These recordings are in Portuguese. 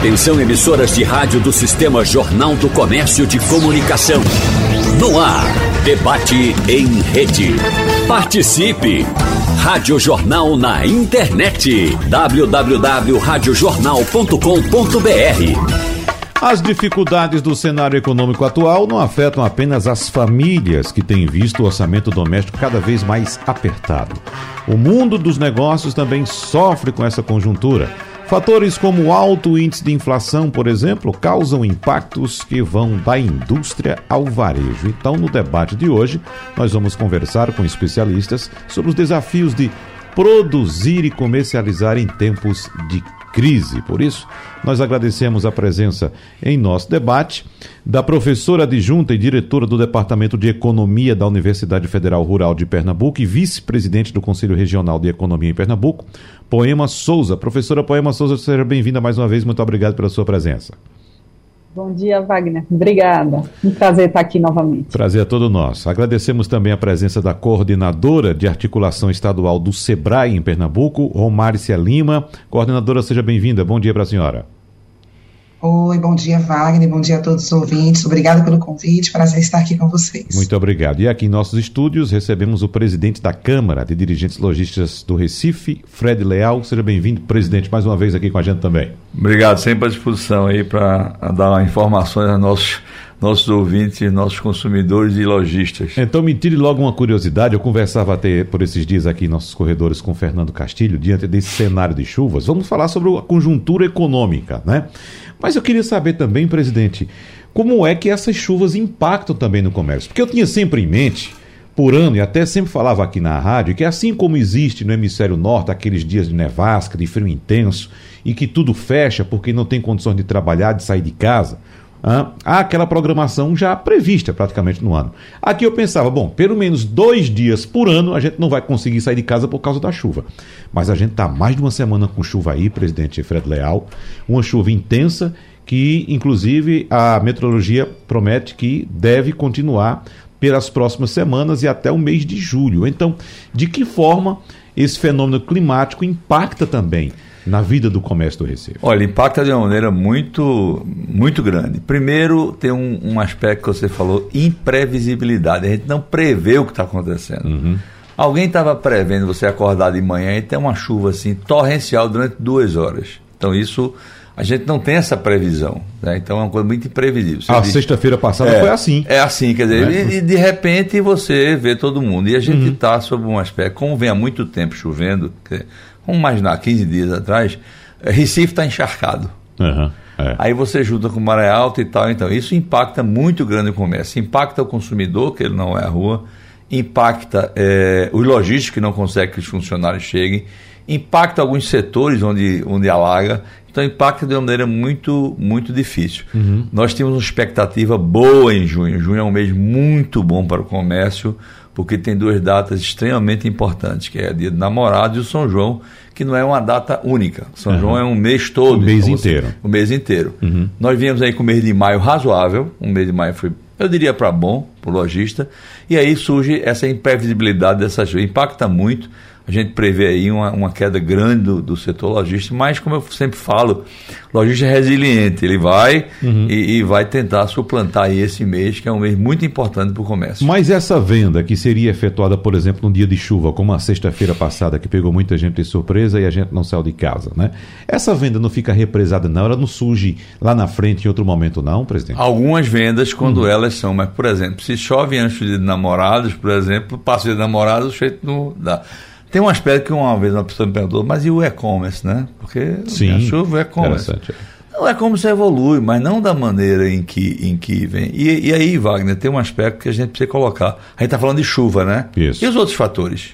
Atenção emissoras de rádio do Sistema Jornal do Comércio de Comunicação. No ar, debate em rede. Participe! Rádio Jornal na internet. www.radiojornal.com.br as dificuldades do cenário econômico atual não afetam apenas as famílias que têm visto o orçamento doméstico cada vez mais apertado. O mundo dos negócios também sofre com essa conjuntura. Fatores como o alto índice de inflação, por exemplo, causam impactos que vão da indústria ao varejo. Então, no debate de hoje, nós vamos conversar com especialistas sobre os desafios de produzir e comercializar em tempos de crise. Por isso, nós agradecemos a presença em nosso debate da professora adjunta e diretora do Departamento de Economia da Universidade Federal Rural de Pernambuco e vice-presidente do Conselho Regional de Economia em Pernambuco, Poema Souza. Professora Poema Souza, seja bem-vinda mais uma vez. Muito obrigado pela sua presença. Bom dia, Wagner. Obrigada. Um prazer estar aqui novamente. Prazer é todo nosso. Agradecemos também a presença da coordenadora de articulação estadual do SEBRAE em Pernambuco, Romárcia Lima. Coordenadora, seja bem-vinda. Bom dia para a senhora. Oi, bom dia, Wagner, bom dia a todos os ouvintes. Obrigado pelo convite, prazer estar aqui com vocês. Muito obrigado. E aqui em nossos estúdios recebemos o presidente da Câmara de Dirigentes Logísticos do Recife, Fred Leal. Seja bem-vindo, presidente, mais uma vez aqui com a gente também. Obrigado, sempre à disposição aí para dar informações aos nossos nossos ouvintes, nossos consumidores e lojistas. Então me tire logo uma curiosidade, eu conversava até por esses dias aqui em nossos corredores com Fernando Castilho, diante desse cenário de chuvas, vamos falar sobre a conjuntura econômica, né? Mas eu queria saber também, presidente, como é que essas chuvas impactam também no comércio? Porque eu tinha sempre em mente, por ano, e até sempre falava aqui na rádio, que assim como existe no hemisfério norte aqueles dias de nevasca, de frio intenso, e que tudo fecha porque não tem condições de trabalhar, de sair de casa, há aquela programação já prevista praticamente no ano. Aqui eu pensava, bom, pelo menos dois dias por ano a gente não vai conseguir sair de casa por causa da chuva. Mas a gente está mais de uma semana com chuva aí, presidente Fred Leal, uma chuva intensa que, inclusive, a meteorologia promete que deve continuar pelas próximas semanas e até o mês de julho. Então, de que forma esse fenômeno climático impacta também na vida do comércio do Recife? Olha, impacta de uma maneira muito, muito grande. Primeiro, tem um, um aspecto que você falou, imprevisibilidade. A gente não prevê o que está acontecendo. Uhum. Alguém estava prevendo você acordar de manhã e ter uma chuva assim torrencial durante duas horas. Então isso a gente não tem essa previsão. Né? Então é uma coisa muito imprevisível. Você a sexta-feira passada é, foi assim. É assim, quer dizer, né? e, de repente você vê todo mundo. E a gente está uhum. sob um aspecto, como vem há muito tempo chovendo, vamos imaginar, 15 dias atrás, eh, Recife está encharcado. Uhum, é. Aí você junta com maré alta e tal, então isso impacta muito grande o comércio, impacta o consumidor, que ele não é a rua, impacta é, os lojistas que não conseguem que os funcionários cheguem, impacta alguns setores onde, onde alaga, então impacta de uma maneira muito, muito difícil. Uhum. Nós temos uma expectativa boa em junho. Junho é um mês muito bom para o comércio, porque tem duas datas extremamente importantes, que é a Dia do Namorado e o São João, que não é uma data única. São uhum. João é um mês todo. O mês então, inteiro. o mês inteiro. Uhum. Nós viemos aí com o mês de maio razoável, um mês de maio foi, eu diria, para bom, para o lojista, e aí surge essa imprevisibilidade dessa chuva. Impacta muito a gente prevê aí uma, uma queda grande do, do, setor logístico, mas como eu sempre falo, o lojista é resiliente, ele vai uhum. e, e, vai tentar suplantar aí esse mês, que é um mês muito importante para o comércio. Mas essa venda que seria efetuada, por exemplo, num dia de chuva, como a sexta-feira passada, que pegou muita gente de surpresa e a gente não saiu de casa, né? Essa venda não fica represada, não? Ela não surge lá na frente em outro momento, não, presidente? Algumas vendas, quando uhum. elas são, mas, por exemplo, se chove antes de namorados, por exemplo, passa de namorados, o jeito não dá. Tem um aspecto que uma vez uma pessoa me perguntou, mas e o e-commerce, né? Porque Sim, a chuva é e-commerce. O e-commerce evolui, mas não da maneira em que, em que vem. E, e aí, Wagner, tem um aspecto que a gente precisa colocar. A gente está falando de chuva, né? Isso. E os outros fatores?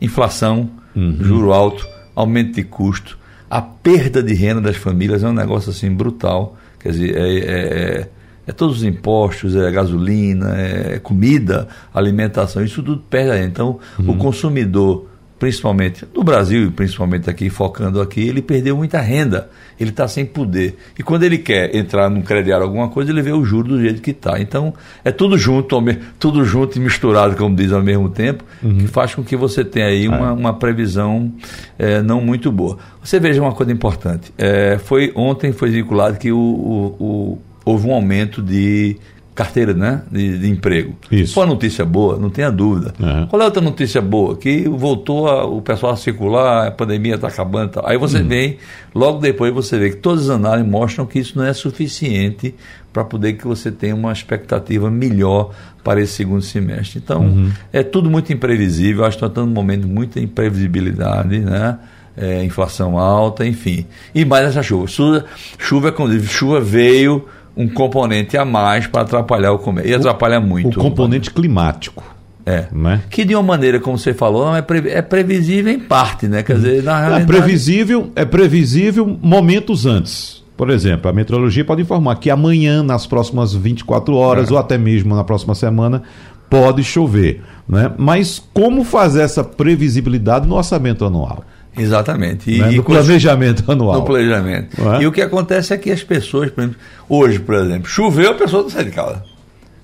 Inflação, uhum. juro alto, aumento de custo, a perda de renda das famílias é um negócio assim brutal. Quer dizer, é, é, é, é todos os impostos, é gasolina, é comida, alimentação, isso tudo perde. Então, uhum. o consumidor principalmente no Brasil e principalmente aqui, focando aqui, ele perdeu muita renda, ele está sem poder. E quando ele quer entrar num crediário alguma coisa, ele vê o juro do jeito que está. Então, é tudo junto, tudo junto e misturado, como diz ao mesmo tempo, uhum. que faz com que você tenha aí uma, é. uma previsão é, não muito boa. Você veja uma coisa importante. É, foi Ontem foi vinculado que o, o, o, houve um aumento de carteira né, de, de, emprego. Isso. Foi uma notícia boa, não tenha dúvida. Uhum. Qual é outra notícia boa? Que voltou a, o pessoal a circular, a pandemia está acabando. Tá. Aí você uhum. vem, logo depois você vê que todas as análises mostram que isso não é suficiente para poder que você tenha uma expectativa melhor para esse segundo semestre. Então, uhum. é tudo muito imprevisível. Acho que nós estamos num momento de muita imprevisibilidade, né? É, inflação alta, enfim. E mais essa chuva. Chuva, chuva, chuva veio um componente a mais para atrapalhar o comércio. E atrapalha muito. O componente climático. É. Né? Que de uma maneira, como você falou, é, pre, é previsível em parte, né? Quer dizer, na é realidade... É previsível, é previsível momentos antes. Por exemplo, a meteorologia pode informar que amanhã, nas próximas 24 horas, é. ou até mesmo na próxima semana, pode chover. Né? Mas como fazer essa previsibilidade no orçamento anual? Exatamente. E, né? No planejamento anual. No planejamento. É? E o que acontece é que as pessoas, por exemplo, hoje, por exemplo, choveu, a pessoa não sai de casa.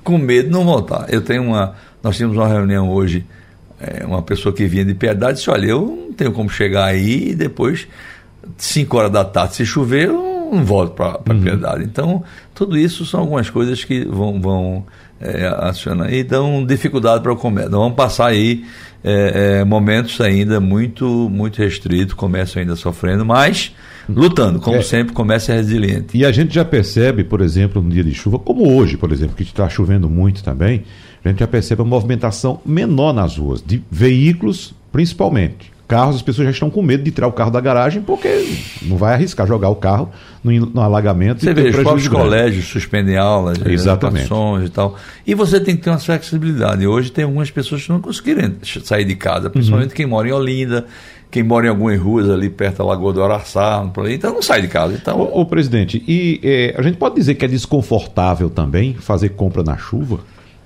Com medo de não voltar. Eu tenho uma. Nós tínhamos uma reunião hoje, é, uma pessoa que vinha de piedade disse, olha, eu não tenho como chegar aí e depois, 5 horas da tarde, se chover, eu não volto para uhum. piedade. Então, tudo isso são algumas coisas que vão, vão é, acionar e dão dificuldade para o comércio. vamos passar aí é, é, momentos ainda muito, muito restritos, comércio ainda sofrendo, mas lutando, como é. sempre, comércio é resiliente. E a gente já percebe, por exemplo, no dia de chuva, como hoje, por exemplo, que está chovendo muito também, a gente já percebe uma movimentação menor nas ruas, de veículos principalmente carros, as pessoas já estão com medo de tirar o carro da garagem porque não vai arriscar jogar o carro no, no alagamento. Você vê, os próprios colégios suspendem aulas, Exatamente. e tal. E você tem que ter uma flexibilidade. Hoje tem algumas pessoas que não conseguiram sair de casa, principalmente uhum. quem mora em Olinda, quem mora em algumas ruas ali perto da Lagoa do Araçá, então não sai de casa. Então... Ô, ô presidente, e é, a gente pode dizer que é desconfortável também fazer compra na chuva?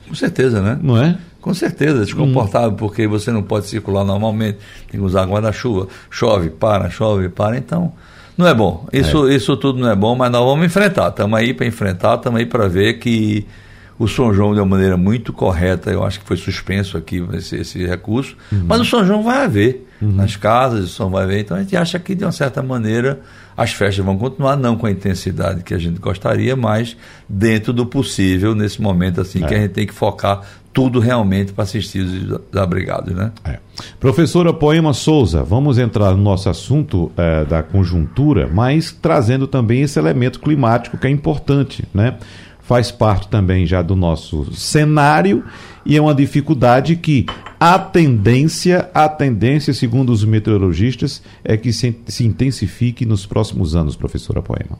Com certeza, né? Não é? Com certeza, desconfortável, hum. porque você não pode circular normalmente, tem que usar guarda-chuva, chove, para, chove, para, então não é bom. Isso, é. isso tudo não é bom, mas nós vamos enfrentar. Estamos aí para enfrentar, estamos aí para ver que o São João, de uma maneira muito correta, eu acho que foi suspenso aqui esse, esse recurso, uhum. mas o São João vai haver uhum. nas casas, o São vai haver. Então a gente acha que, de uma certa maneira, as festas vão continuar, não com a intensidade que a gente gostaria, mas dentro do possível, nesse momento assim, é. que a gente tem que focar tudo realmente para assistir os abrigados, né? É. Professora Poema Souza, vamos entrar no nosso assunto é, da conjuntura, mas trazendo também esse elemento climático que é importante, né? Faz parte também já do nosso cenário e é uma dificuldade que a tendência, a tendência, segundo os meteorologistas, é que se, se intensifique nos próximos anos, professora Poema.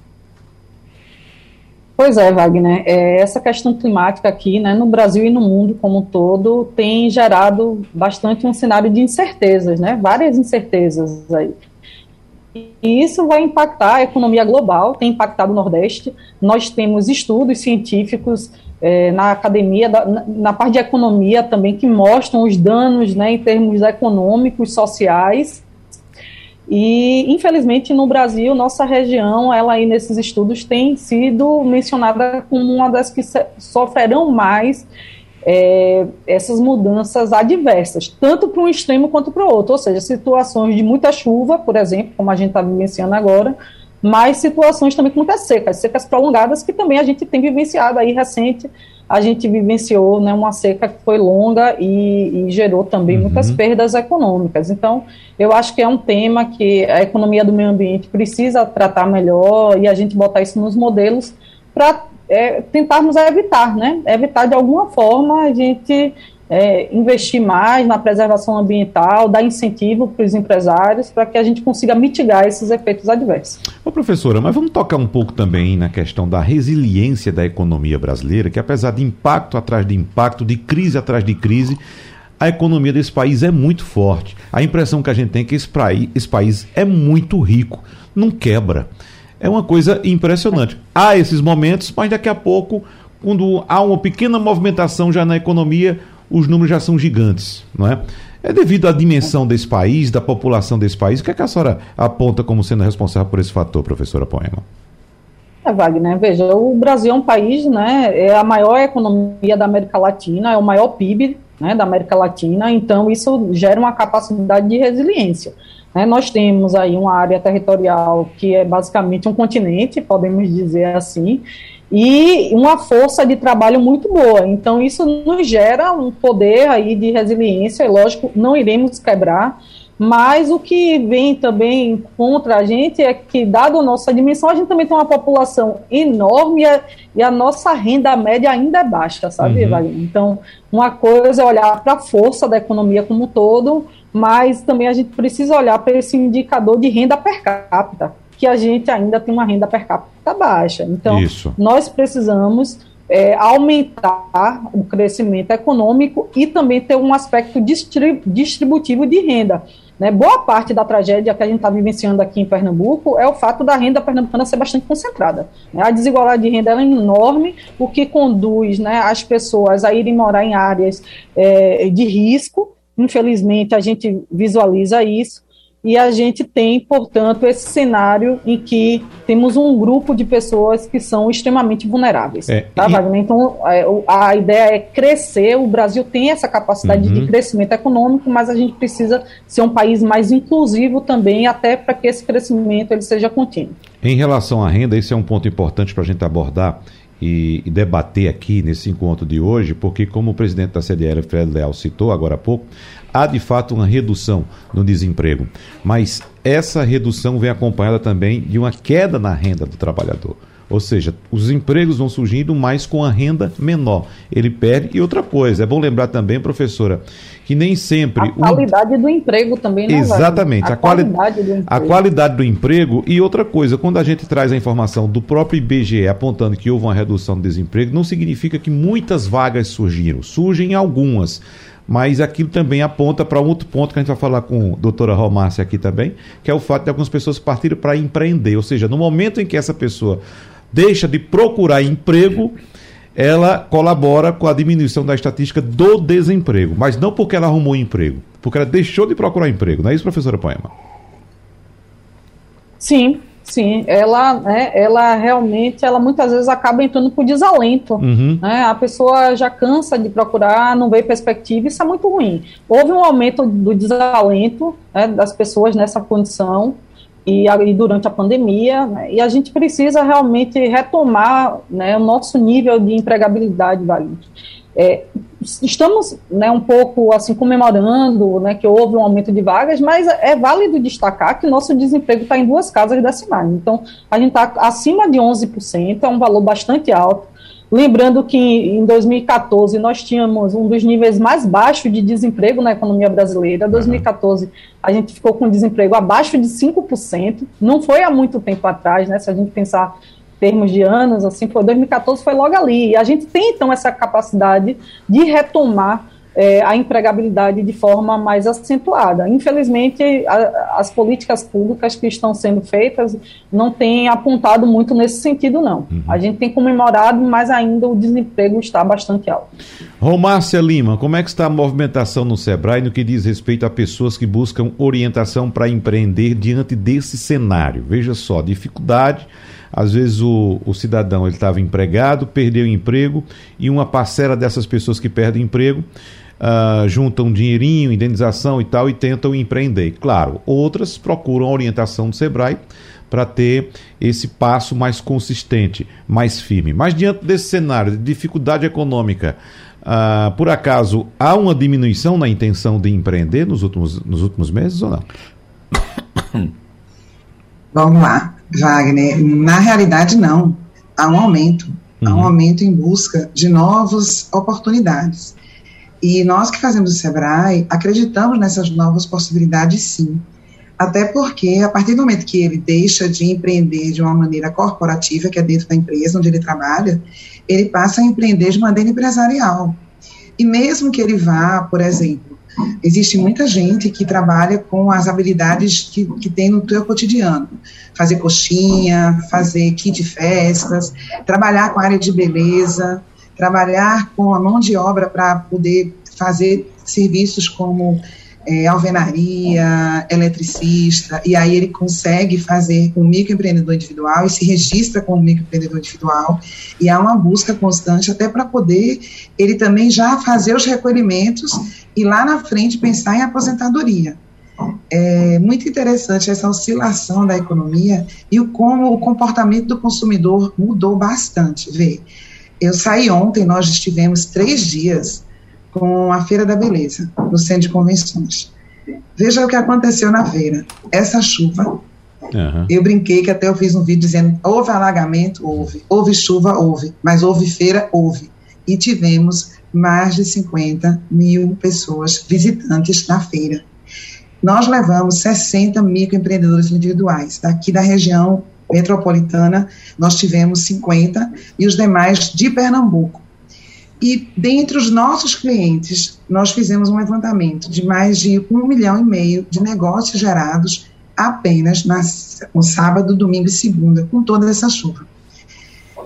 Pois é, Wagner. É, essa questão climática aqui, né, no Brasil e no mundo como um todo, tem gerado bastante um cenário de incertezas, né, várias incertezas aí. E isso vai impactar a economia global, tem impactado o Nordeste. Nós temos estudos científicos é, na academia, da, na, na, parte de economia também, que mostram os danos né, em termos econômicos, sociais e, infelizmente, no Brasil, nossa região, ela aí nesses estudos tem sido mencionada como uma das que sofrerão mais é, essas mudanças adversas, tanto para um extremo quanto para o outro, ou seja, situações de muita chuva, por exemplo, como a gente está vivenciando agora, mas situações também com muitas secas, secas prolongadas, que também a gente tem vivenciado aí recente, a gente vivenciou né, uma seca que foi longa e, e gerou também uhum. muitas perdas econômicas. Então, eu acho que é um tema que a economia do meio ambiente precisa tratar melhor e a gente botar isso nos modelos para é, tentarmos evitar, né? Evitar de alguma forma a gente é, investir mais na preservação ambiental, dar incentivo para os empresários para que a gente consiga mitigar esses efeitos adversos. Ô professora, mas vamos tocar um pouco também na questão da resiliência da economia brasileira, que apesar de impacto atrás de impacto, de crise atrás de crise, a economia desse país é muito forte. A impressão que a gente tem é que esse país, esse país é muito rico, não quebra. É uma coisa impressionante. Há esses momentos, mas daqui a pouco, quando há uma pequena movimentação já na economia, os números já são gigantes, não é? É devido à dimensão desse país, da população desse país? O que, é que a senhora aponta como sendo responsável por esse fator, professora Poema? É, Wagner, veja, o Brasil é um país, né, é a maior economia da América Latina, é o maior PIB né, da América Latina, então isso gera uma capacidade de resiliência. Né? Nós temos aí uma área territorial que é basicamente um continente, podemos dizer assim, e uma força de trabalho muito boa. Então, isso nos gera um poder aí de resiliência, e lógico, não iremos quebrar, mas o que vem também contra a gente é que, dado a nossa dimensão, a gente também tem uma população enorme e a, nossa renda média ainda é baixa, sabe, uhum. Wagner? Então, uma coisa é olhar para a força da economia como um todo, mas também a gente precisa olhar para esse indicador de renda per capita, que a gente ainda tem uma renda per capita baixa. Então, Isso. nós precisamos é, aumentar o crescimento econômico e também ter um aspecto distributivo de renda. Né? Boa parte da tragédia que a gente está vivenciando aqui em Pernambuco é o fato da renda pernambucana ser bastante concentrada. Né? A desigualdade de renda é enorme, o que conduz né, as pessoas a irem morar em áreas é, de risco. Infelizmente, a gente visualiza isso e a gente tem, portanto, esse cenário em que temos um grupo de pessoas que são extremamente vulneráveis. É, tá, e... Wagner? Então, é, a ideia é crescer, o Brasil tem essa capacidade uhum. de crescimento econômico, mas a gente precisa ser um país mais inclusivo também, até para que esse crescimento ele seja contínuo. Em relação à renda, esse é um ponto importante para a gente abordar e, e, debater aqui nesse encontro de hoje, porque como o presidente da CDL, Fred Leal, citou agora há pouco, há de fato uma redução no desemprego, mas essa redução vem acompanhada também de uma queda na renda do trabalhador. Ou seja, os empregos vão surgindo, mas com a renda menor. Ele perde. E outra coisa, é bom lembrar também, professora, que nem sempre. A qualidade do emprego também, né? Exatamente. A, a, qualidade do a qualidade do emprego. E outra coisa, quando a gente traz a informação do próprio IBGE apontando que houve uma redução do desemprego, não significa que muitas vagas surgiram. Surgem algumas mas aquilo também aponta para um outro ponto que a gente vai falar com a doutora Romácia aqui também, que é o fato de algumas pessoas partirem para empreender, ou seja, no momento em que essa pessoa deixa de procurar emprego, ela colabora com a diminuição da estatística do desemprego, mas não porque ela arrumou emprego, porque ela deixou de procurar emprego, não é isso, professora Poema? Sim, Sim, ela, né, ela realmente, ela muitas vezes acaba entrando por desalento. Uhum. Né? A pessoa já cansa de procurar, não vê perspectiva, isso é muito ruim. Houve um aumento do desalento né, das pessoas nessa condição e, e durante a pandemia, né, e a gente precisa realmente retomar né, o nosso nível de empregabilidade, Valente. É, estamos né, um pouco assim comemorando né, que houve um aumento de vagas, mas é válido destacar que nosso desemprego está em duas casas decimais. Então, a gente está acima de 11%, é um valor bastante alto. Lembrando que em 2014 nós tínhamos um dos níveis mais baixos de desemprego na economia brasileira. Em 2014 a gente ficou com desemprego abaixo de 5%. Não foi há muito tempo atrás, né? Se a gente pensar termos de anos, assim, foi 2014 foi logo ali. E a gente tem então essa capacidade de retomar é, a empregabilidade de forma mais acentuada. Infelizmente, a, as políticas públicas que estão sendo feitas não têm apontado muito nesse sentido, não. Uhum. A gente tem comemorado, mas ainda o desemprego está bastante alto. Romácia Lima, como é que está a movimentação no Sebrae no que diz respeito a pessoas que buscam orientação para empreender diante desse cenário? Veja só, dificuldade às vezes o, o cidadão ele estava empregado, perdeu o emprego e uma parcela dessas pessoas que perdem emprego uh, juntam dinheirinho, indenização e tal e tentam empreender. Claro, outras procuram a orientação do Sebrae para ter esse passo mais consistente, mais firme. Mas diante desse cenário de dificuldade econômica, uh, por acaso há uma diminuição na intenção de empreender nos últimos, nos últimos meses ou não? Vamos lá. Wagner, na realidade não, há um aumento, há um uhum. aumento em busca de novas oportunidades. E nós que fazemos o Sebrae acreditamos nessas novas possibilidades sim. Até porque, a partir do momento que ele deixa de empreender de uma maneira corporativa, que é dentro da empresa onde ele trabalha, ele passa a empreender de maneira empresarial. E mesmo que ele vá, por exemplo, Existe muita gente que trabalha com as habilidades que, que tem no seu cotidiano. Fazer coxinha, fazer kit de festas, trabalhar com a área de beleza, trabalhar com a mão de obra para poder fazer serviços como é, alvenaria, eletricista, e aí ele consegue fazer um microempreendedor individual e se registra como microempreendedor individual, e há uma busca constante até para poder ele também já fazer os recolhimentos e lá na frente pensar em aposentadoria. É muito interessante essa oscilação da economia e o como o comportamento do consumidor mudou bastante. Vê, eu saí ontem, nós estivemos três dias com a Feira da Beleza, no Centro de Convenções. Veja o que aconteceu na feira. Essa chuva, uhum. eu brinquei que até eu fiz um vídeo dizendo: houve alagamento? Houve. Houve chuva? Houve. Mas houve feira? Houve. E tivemos mais de 50 mil pessoas visitantes na feira. Nós levamos 60 microempreendedores individuais. Daqui da região metropolitana, nós tivemos 50 e os demais de Pernambuco. E dentre os nossos clientes, nós fizemos um levantamento de mais de um milhão e meio de negócios gerados apenas na, no sábado, domingo e segunda, com toda essa chuva.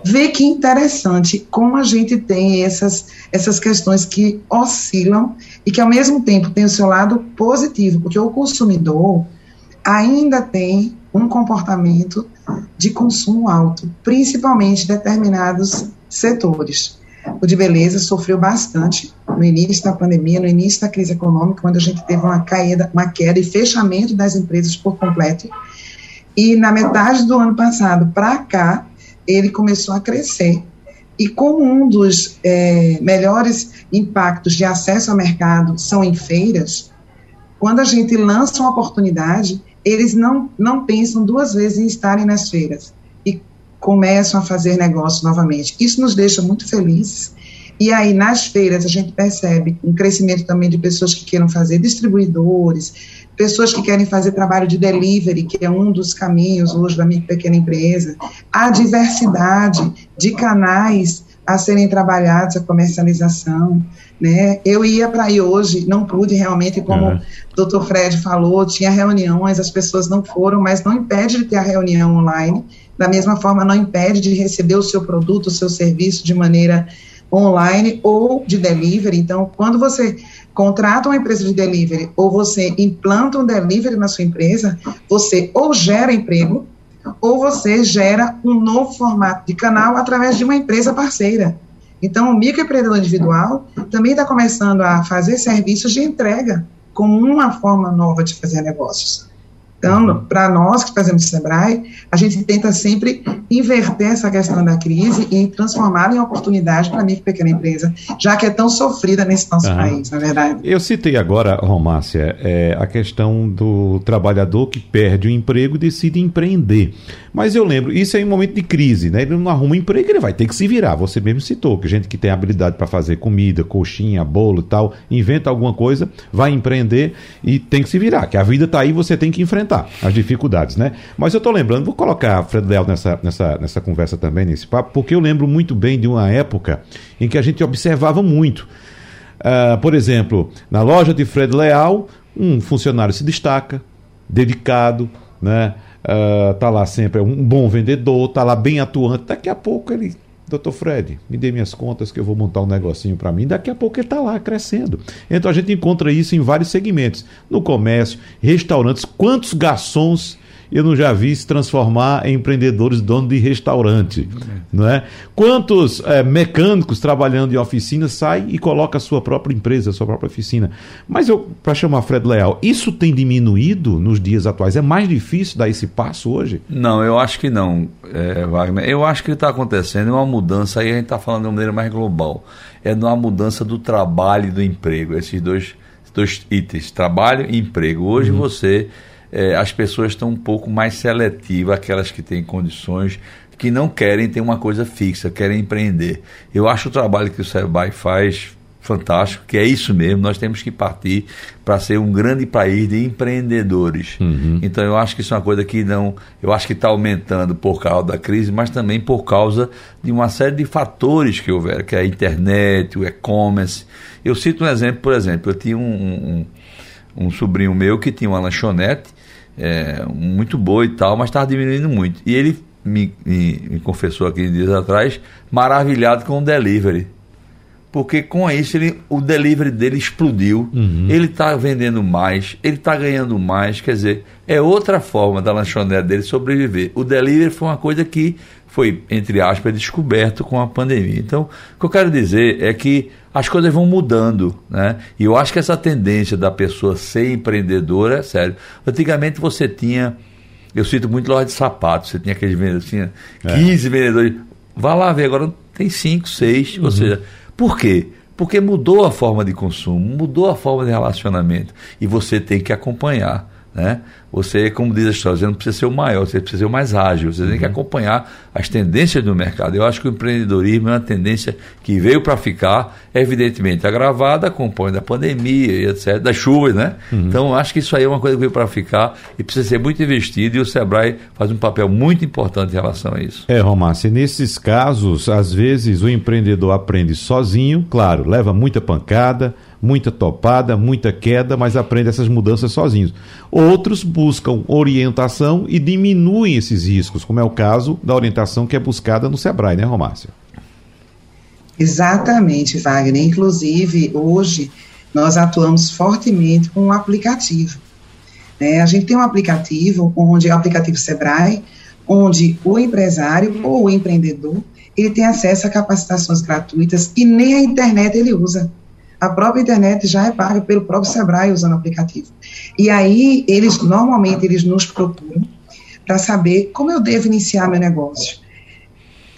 Vê que interessante como a gente tem essas, essas questões que oscilam e que, ao mesmo tempo, tem o seu lado positivo, porque o consumidor ainda tem um comportamento de consumo alto, principalmente determinados setores. O de beleza sofreu bastante no início da pandemia, no início da crise econômica, quando a gente teve uma queda, uma queda e fechamento das empresas por completo. E na metade do ano passado para cá, ele começou a crescer. E como um dos é, melhores impactos de acesso ao mercado são em feiras, quando a gente lança uma oportunidade, eles não, não pensam duas vezes em estarem nas feiras começam a fazer negócio novamente. Isso nos deixa muito felizes. E aí, nas feiras, a gente percebe um crescimento também de pessoas que queiram fazer distribuidores, pessoas que querem fazer trabalho de delivery, que é um dos caminhos hoje da minha pequena empresa, a diversidade de canais a serem trabalhados, a comercialização, né? Eu ia para aí hoje, não pude realmente, como uhum. o doutor Fred falou, tinha reuniões, as pessoas não foram, mas não impede de ter a reunião online, da mesma forma não impede de receber o seu produto, o seu serviço de maneira online ou de delivery. Então, quando você contrata uma empresa de delivery ou você implanta um delivery na sua empresa, você ou gera emprego ou você gera um novo formato de canal através de uma empresa parceira. Então, o microempreendedor individual também está começando a fazer serviços de entrega como uma forma nova de fazer negócios. Então, para nós que fazemos Sebrae, a gente tenta sempre inverter essa questão da crise e transformá-la em oportunidade para a micro e pequena empresa, já que é tão sofrida nesse nosso uhum. país, na verdade. Eu citei agora, Romácia, é, a questão do trabalhador que perde o emprego e decide empreender. Mas eu lembro, isso é em um momento de crise, né? Ele não arruma emprego, ele vai ter que se virar. Você mesmo citou que gente que tem habilidade para fazer comida, coxinha, bolo e tal, inventa alguma coisa, vai empreender e tem que se virar, que a vida está aí, você tem que enfrentar as dificuldades, né? Mas eu estou lembrando, vou colocar Fred Leal nessa, nessa, nessa conversa também, nesse papo, porque eu lembro muito bem de uma época em que a gente observava muito. Uh, por exemplo, na loja de Fred Leal, um funcionário se destaca, dedicado, né? Uh, tá lá sempre, é um bom vendedor, tá lá bem atuante. Daqui a pouco ele, doutor Fred, me dê minhas contas que eu vou montar um negocinho para mim. Daqui a pouco ele tá lá crescendo. Então a gente encontra isso em vários segmentos, no comércio, restaurantes. Quantos garçons eu não já vi se transformar em empreendedores dono de restaurante, não é? Quantos é, mecânicos trabalhando em oficina saem e colocam a sua própria empresa, a sua própria oficina? Mas eu, para chamar Fred Leal, isso tem diminuído nos dias atuais? É mais difícil dar esse passo hoje? Não, eu acho que não, é, Wagner. Eu acho que está acontecendo uma mudança, aí a gente está falando de uma maneira mais global. É uma mudança do trabalho e do emprego, esses dois, dois itens, trabalho e emprego. Hoje uhum. você é, as pessoas estão um pouco mais seletivas, aquelas que têm condições, que não querem ter uma coisa fixa, querem empreender. Eu acho o trabalho que o Sebrae faz fantástico, que é isso mesmo, nós temos que partir para ser um grande país de empreendedores. Uhum. Então eu acho que isso é uma coisa que não, eu acho que está aumentando por causa da crise, mas também por causa de uma série de fatores que houveram, que é a internet, o e-commerce. Eu cito um exemplo, por exemplo, eu tinha um, um, um sobrinho meu que tinha uma lanchonete é, muito boa e tal, mas estava diminuindo muito. E ele me, me, me confessou aqui dias atrás, maravilhado com o delivery. porque com isso ele, o delivery dele explodiu, uhum. ele está vendendo mais, ele está ganhando mais, quer dizer, é outra forma da lanchonete dele sobreviver. O delivery foi uma coisa que foi, entre aspas, descoberto com a pandemia. Então, o que eu quero dizer é que as coisas vão mudando, né? E eu acho que essa tendência da pessoa ser empreendedora é sério. Antigamente você tinha, eu cito muito loja de sapatos, você tinha aqueles vendedores, tinha 15 é. vendedores. Vá lá ver, agora tem 5, 6, uhum. ou seja, por quê? Porque mudou a forma de consumo, mudou a forma de relacionamento e você tem que acompanhar. Né? Você, como diz a história, você não precisa ser o maior, você precisa ser o mais ágil, você uhum. tem que uhum. acompanhar as tendências do mercado. Eu acho que o empreendedorismo é uma tendência que veio para ficar, evidentemente agravada, acompanha da pandemia e etc., das chuvas, né? Uhum. Então, acho que isso aí é uma coisa que veio para ficar e precisa ser muito investido e o Sebrae faz um papel muito importante em relação a isso. É, Romácio, nesses casos, às vezes o empreendedor aprende sozinho, claro, leva muita pancada, muita topada, muita queda, mas aprende essas mudanças sozinhos. Outros buscam orientação e diminuem esses riscos, como é o caso da orientação que é buscada no Sebrae, né, Romácio? Exatamente, Wagner. Inclusive, hoje, nós atuamos fortemente com um aplicativo. Né? A gente tem um aplicativo, onde é o aplicativo Sebrae, onde o empresário ou o empreendedor ele tem acesso a capacitações gratuitas e nem a internet ele usa a própria internet já é paga pelo próprio Sebrae usando o aplicativo. E aí, eles, normalmente, eles nos procuram para saber como eu devo iniciar meu negócio.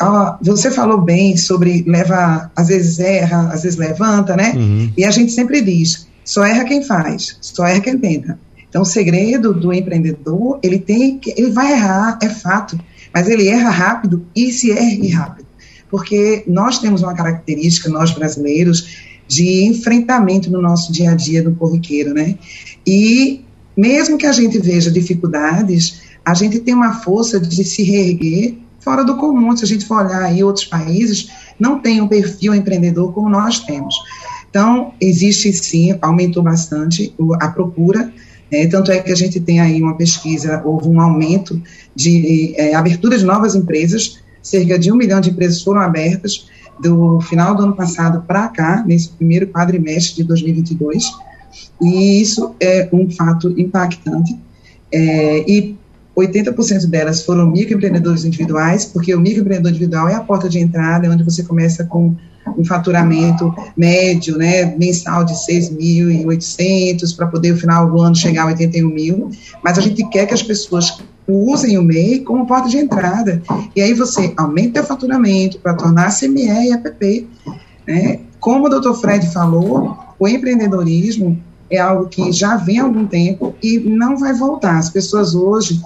Ah, você falou bem sobre leva, às vezes erra, às vezes levanta, né? Uhum. E a gente sempre diz, só erra quem faz, só erra quem tenta. Então, o segredo do empreendedor, ele tem, ele vai errar, é fato, mas ele erra rápido e se ergue rápido. Porque nós temos uma característica, nós brasileiros, de enfrentamento no nosso dia a dia do corriqueiro, né? E mesmo que a gente veja dificuldades, a gente tem uma força de se reerguer fora do comum. Se a gente for olhar aí outros países, não tem um perfil empreendedor como nós temos. Então, existe sim, aumentou bastante a procura, é, tanto é que a gente tem aí uma pesquisa, houve um aumento de é, abertura de novas empresas, cerca de um milhão de empresas foram abertas, do final do ano passado para cá, nesse primeiro quadrimestre de 2022, e isso é um fato impactante. É, e 80% delas foram microempreendedores individuais, porque o microempreendedor individual é a porta de entrada, é onde você começa com um faturamento médio, né, mensal de 6.800, para poder, no final do ano, chegar a 81 mil, mas a gente quer que as pessoas usem o MEI como porta de entrada. E aí você aumenta o faturamento para tornar CME e APP. Né? Como o doutor Fred falou, o empreendedorismo é algo que já vem há algum tempo e não vai voltar. As pessoas hoje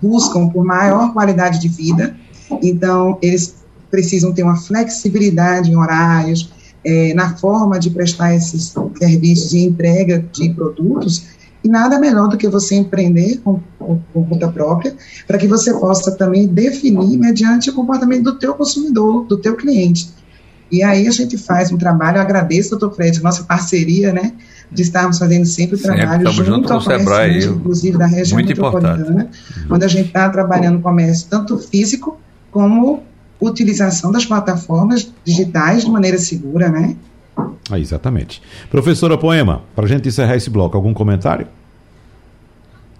buscam por maior qualidade de vida, então eles precisam ter uma flexibilidade em horários, é, na forma de prestar esses serviços de entrega de produtos, e nada melhor do que você empreender com, com, com conta própria, para que você possa também definir mediante o comportamento do teu consumidor, do teu cliente. E aí a gente faz um trabalho, eu agradeço, doutor Fred, nossa parceria, né, de estarmos fazendo sempre o trabalho junto, junto ao Sebrae, inclusive da região muito metropolitana, importante. onde a gente está trabalhando comércio tanto físico como utilização das plataformas digitais de maneira segura, né? Ah, exatamente. Professora Poema, para a gente encerrar esse bloco, algum comentário?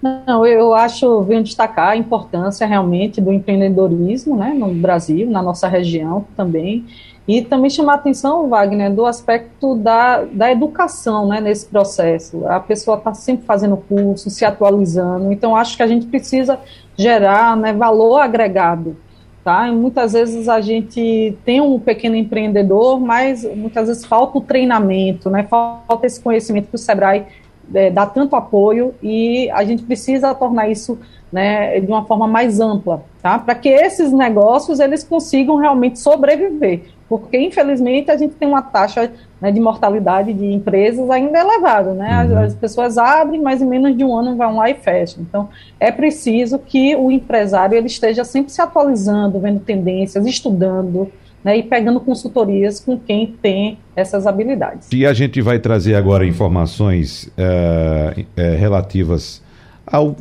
Não, eu acho, venho destacar a importância realmente do empreendedorismo né, no Brasil, na nossa região também, e também chamar a atenção, Wagner, do aspecto da, da educação né, nesse processo. A pessoa está sempre fazendo curso, se atualizando, então acho que a gente precisa gerar né, valor agregado Tá? E muitas vezes a gente tem um pequeno empreendedor, mas muitas vezes falta o treinamento, né? falta esse conhecimento que o Sebrae é, dá tanto apoio e a gente precisa tornar isso né, de uma forma mais ampla, tá? para que esses negócios eles consigam realmente sobreviver porque infelizmente a gente tem uma taxa né, de mortalidade de empresas ainda elevada, né? As, uhum. as, pessoas abrem, mas em menos de um ano vão lá e fecham. Então, é preciso que o empresário ele esteja sempre se atualizando, vendo tendências, estudando, né, e pegando consultorias com quem tem essas habilidades. E a gente vai trazer agora informações é, é, relativas ao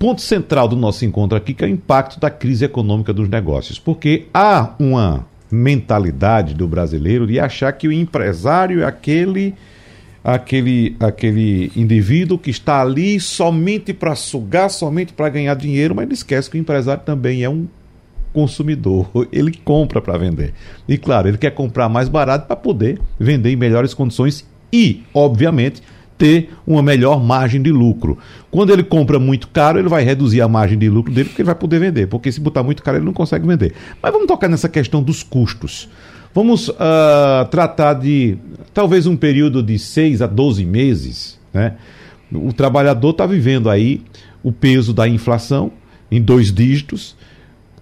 ponto central do nosso encontro aqui, que é o impacto da crise econômica dos negócios, porque há uma mentalidade do brasileiro de achar que o empresário é aquele aquele aquele indivíduo que está ali somente para sugar, somente para ganhar dinheiro, mas ele esquece que o empresário também é um consumidor, ele compra para vender. E claro, ele quer comprar mais barato para poder vender em melhores condições e, obviamente, ter uma melhor margem de lucro. Quando ele compra muito caro, ele vai reduzir a margem de lucro dele porque ele vai poder vender, porque se botar muito caro ele não consegue vender. Mas vamos tocar nessa questão dos custos. Vamos uh, tratar de talvez um período de 6 a 12 meses. Né? O trabalhador está vivendo aí o peso da inflação em dois dígitos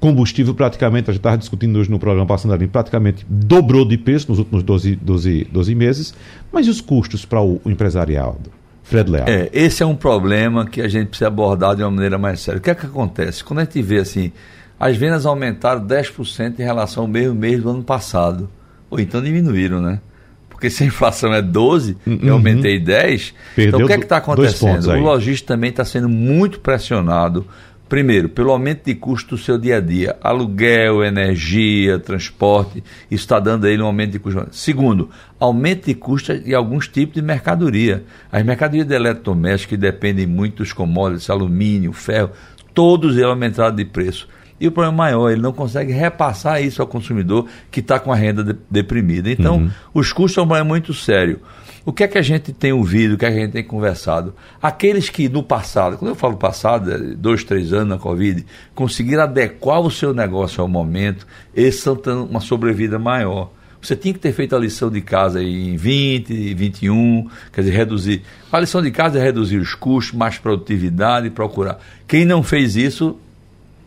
combustível praticamente, a gente estava discutindo hoje no programa passando ali, praticamente dobrou de preço nos últimos 12, 12, 12 meses, mas e os custos para o, o empresariado? Fred Leal. É, esse é um problema que a gente precisa abordar de uma maneira mais séria. O que é que acontece? Quando a gente vê assim, as vendas aumentaram 10% em relação ao mesmo mês do ano passado, ou então diminuíram, né? Porque se a inflação é 12 uhum. eu aumentei 10, Perdeu então o que é que está acontecendo? O lojista também está sendo muito pressionado Primeiro, pelo aumento de custo do seu dia a dia, aluguel, energia, transporte, isso está dando a ele um aumento de custo. Segundo, aumento de custo de alguns tipos de mercadoria. As mercadorias de eletrodomésticos que dependem muito dos commodities, alumínio, ferro, todos eles aumentaram de preço. E o problema maior, ele não consegue repassar isso ao consumidor que está com a renda de, deprimida. Então, uhum. os custos são um problema muito sério. O que é que a gente tem ouvido, o que é que a gente tem conversado? Aqueles que no passado, quando eu falo passado, é dois, três anos na Covid, conseguiram adequar o seu negócio ao momento, esses estão tendo uma sobrevida maior. Você tinha que ter feito a lição de casa em 20, 21, quer dizer, reduzir. A lição de casa é reduzir os custos, mais produtividade, procurar. Quem não fez isso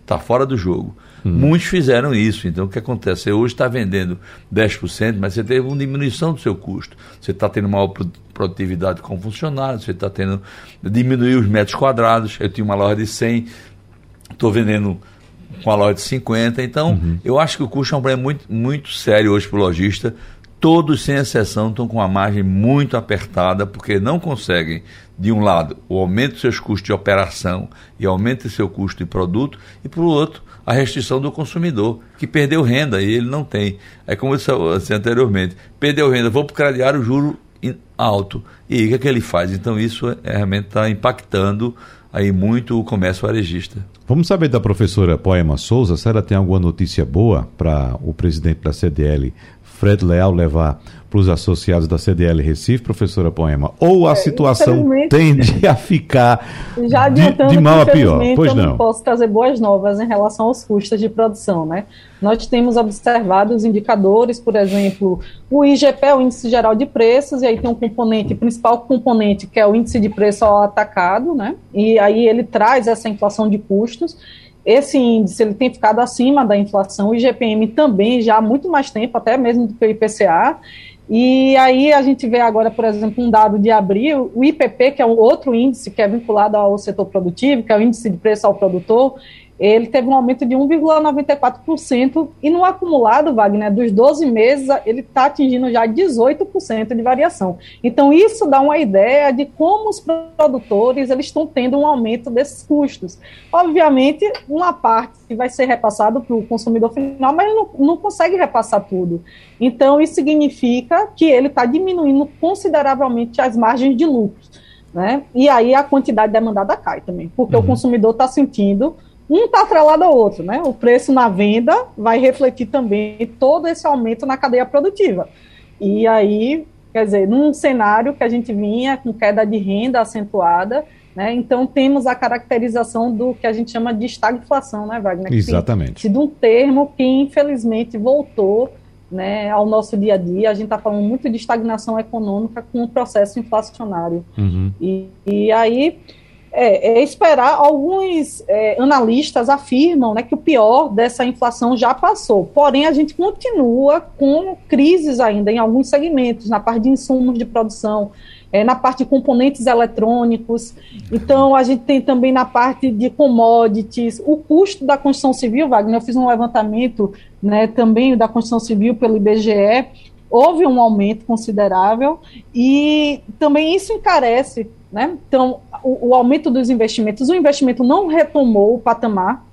está fora do jogo. Hum. Muitos fizeram isso. Então, o que acontece? Você hoje está vendendo 10%, mas você teve uma diminuição do seu custo. Você está tendo maior produtividade com funcionários, você está tendo. diminuir os metros quadrados. Eu tinha uma loja de 100, estou vendendo com a loja de 50. Então, uhum. eu acho que o custo é um problema muito, muito sério hoje para o lojista. Todos, sem exceção, estão com uma margem muito apertada, porque não conseguem, de um lado, o aumento dos seus custos de operação e aumento do seu custo de produto, e, por outro, a restrição do consumidor, que perdeu renda e ele não tem. É como eu disse anteriormente, perdeu renda, vou para o juro alto. E o que, é que ele faz? Então isso é, realmente está impactando aí muito o comércio varejista. Vamos saber da professora Poema Souza se ela tem alguma notícia boa para o presidente da CDL, Fred Leal, levar para os associados da CDL Recife, professora Poema? Ou a é, situação tende a ficar já de, de mal a pior? Pois eu não. não posso trazer boas novas em relação aos custos de produção, né? Nós temos observado os indicadores, por exemplo, o IGP, o Índice Geral de Preços, e aí tem um componente, principal componente, que é o Índice de Preço ao Atacado, né? E aí ele traz essa inflação de custos, esse índice ele tem ficado acima da inflação, o IGPM também já há muito mais tempo, até mesmo do que o IPCA, e aí a gente vê agora, por exemplo, um dado de abril, o IPP, que é um outro índice que é vinculado ao setor produtivo, que é o índice de preço ao produtor, ele teve um aumento de 1,94% e no acumulado, Wagner, dos 12 meses, ele está atingindo já 18% de variação. Então, isso dá uma ideia de como os produtores eles estão tendo um aumento desses custos. Obviamente, uma parte vai ser repassada para o consumidor final, mas ele não, não consegue repassar tudo. Então, isso significa que ele está diminuindo consideravelmente as margens de lucro. Né? E aí a quantidade demandada cai também, porque uhum. o consumidor está sentindo um está atrelado ao outro, né? O preço na venda vai refletir também todo esse aumento na cadeia produtiva. E aí, quer dizer, num cenário que a gente vinha com queda de renda acentuada, né? Então temos a caracterização do que a gente chama de estagflação, né, Wagner? Exatamente. Sido um termo que infelizmente voltou né, ao nosso dia a dia. A gente está falando muito de estagnação econômica com o processo inflacionário. Uhum. E, e aí é, é esperar. Alguns é, analistas afirmam né, que o pior dessa inflação já passou. Porém, a gente continua com crises ainda em alguns segmentos, na parte de insumos de produção, é, na parte de componentes eletrônicos. Então, a gente tem também na parte de commodities, o custo da construção civil, Wagner, eu fiz um levantamento né, também da construção civil pelo IBGE, houve um aumento considerável e também isso encarece né? Então, o, o, aumento dos investimentos, o investimento não retomou o patamar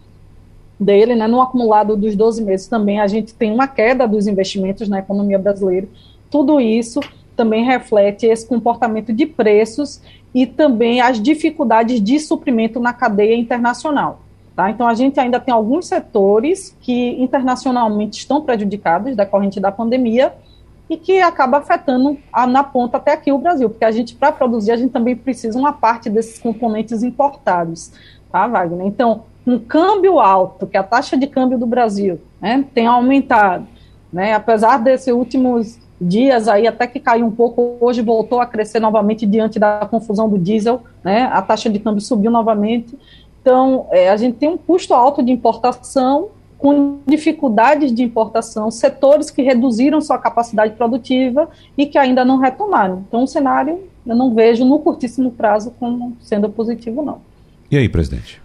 dele, né, no acumulado dos 12 meses também a gente tem uma queda dos investimentos na economia brasileira. Tudo isso também reflete esse comportamento de preços e também as dificuldades de suprimento na cadeia internacional. Tá? Então, a gente ainda tem alguns setores que internacionalmente estão prejudicados decorrente da pandemia e que acaba afetando a, na ponta até aqui o Brasil, porque a gente, para produzir, a gente também precisa uma parte desses componentes importados, tá, Wagner? Então, um câmbio alto, que a taxa de câmbio do Brasil né, tem aumentado, né, apesar desses últimos dias aí até que caiu um pouco, hoje voltou a crescer novamente diante da confusão do diesel, né, a taxa de câmbio subiu novamente, então é, a gente tem um custo alto de importação, com dificuldades de importação, setores que reduziram sua capacidade produtiva e que ainda não retomaram. Então o cenário eu não vejo no curtíssimo prazo como sendo positivo, não. E aí, presidente?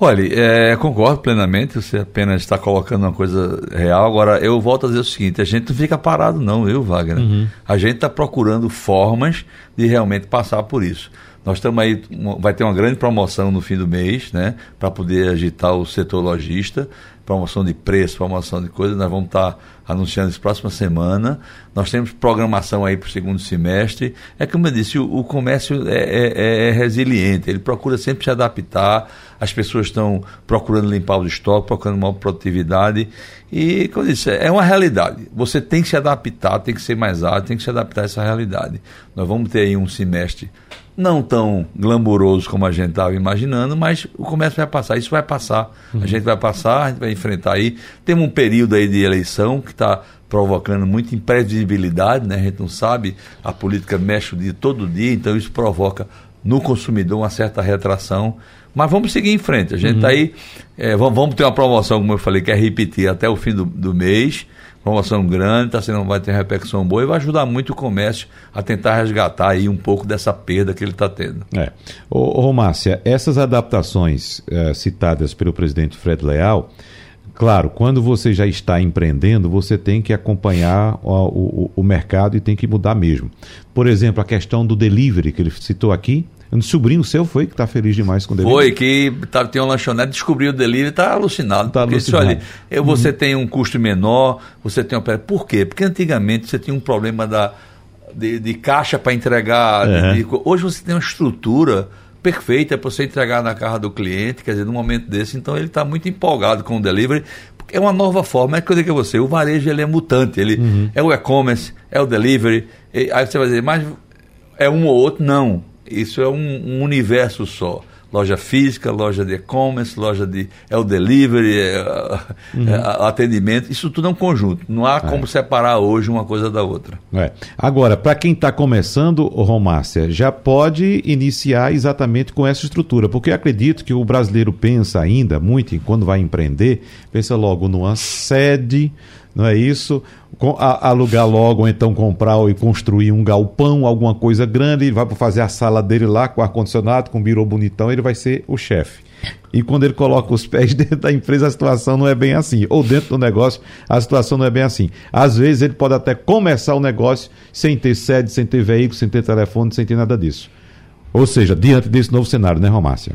Olha, é, concordo plenamente, você apenas está colocando uma coisa real. Agora, eu volto a dizer o seguinte: a gente não fica parado, não, eu, Wagner. Uhum. A gente está procurando formas de realmente passar por isso. Nós estamos aí, vai ter uma grande promoção no fim do mês, né, para poder agitar o setor lojista promoção de preço, promoção de coisas, nós vamos estar anunciando isso próxima semana. Nós temos programação aí para o segundo semestre. É como eu disse, o, o comércio é, é, é, é, resiliente, ele procura sempre se adaptar, as pessoas estão procurando limpar os estoques, procurando maior produtividade. E, como eu disse, é uma realidade. Você tem que se adaptar, tem que ser mais ágil, tem que se adaptar a essa realidade. Nós vamos ter aí um semestre não tão glamouroso como a gente estava imaginando, mas o comércio vai passar, isso vai passar. Uhum. A gente vai passar, a gente vai enfrentar aí. Temos um período aí de eleição que está provocando muita imprevisibilidade, né? A gente não sabe, a política mexe o dia todo dia, então isso provoca no consumidor uma certa retração. Mas vamos seguir em frente. A gente está uhum. aí, é, vamos, vamos, ter uma promoção, como eu falei, que é repetir até o fim do, do mês promoção grande, tá sendo, vai ter repercussão boa e vai ajudar muito o comércio a tentar resgatar aí um pouco dessa perda que ele está tendo. É. Ô, Romácia, essas adaptações é, citadas pelo presidente Fred Leal, claro, quando você já está empreendendo, você tem que acompanhar o, o, o mercado e tem que mudar mesmo. Por exemplo, a questão do delivery que ele citou aqui, um sobrinho seu foi que está feliz demais com o delivery? Foi, que tá, tem uma lanchonete, descobriu o delivery está alucinado. Tá porque alucinado. olha, uhum. você tem um custo menor, você tem uma... Por quê? Porque antigamente você tinha um problema da, de, de caixa para entregar. É. De, de... hoje você tem uma estrutura perfeita para você entregar na casa do cliente, quer dizer, num momento desse, então ele está muito empolgado com o delivery, porque é uma nova forma, é que eu digo você, o varejo ele é mutante, ele uhum. é o e-commerce, é o delivery, aí você vai dizer, mas é um ou outro, não. Isso é um, um universo só loja física, loja de e-commerce, loja de é o delivery, é, uhum. é, atendimento, isso tudo é um conjunto. Não há é. como separar hoje uma coisa da outra. É. Agora, para quem está começando, Romácia, já pode iniciar exatamente com essa estrutura, porque acredito que o brasileiro pensa ainda muito em quando vai empreender, pensa logo numa sede, não é isso? alugar logo, ou então comprar e construir um galpão, alguma coisa grande, ele vai fazer a sala dele lá com ar-condicionado, com birô bonitão, ele vai ser o chefe. E quando ele coloca os pés dentro da empresa, a situação não é bem assim. Ou dentro do negócio, a situação não é bem assim. Às vezes ele pode até começar o negócio sem ter sede, sem ter veículo, sem ter telefone, sem ter nada disso. Ou seja, diante desse novo cenário, né, Romácia?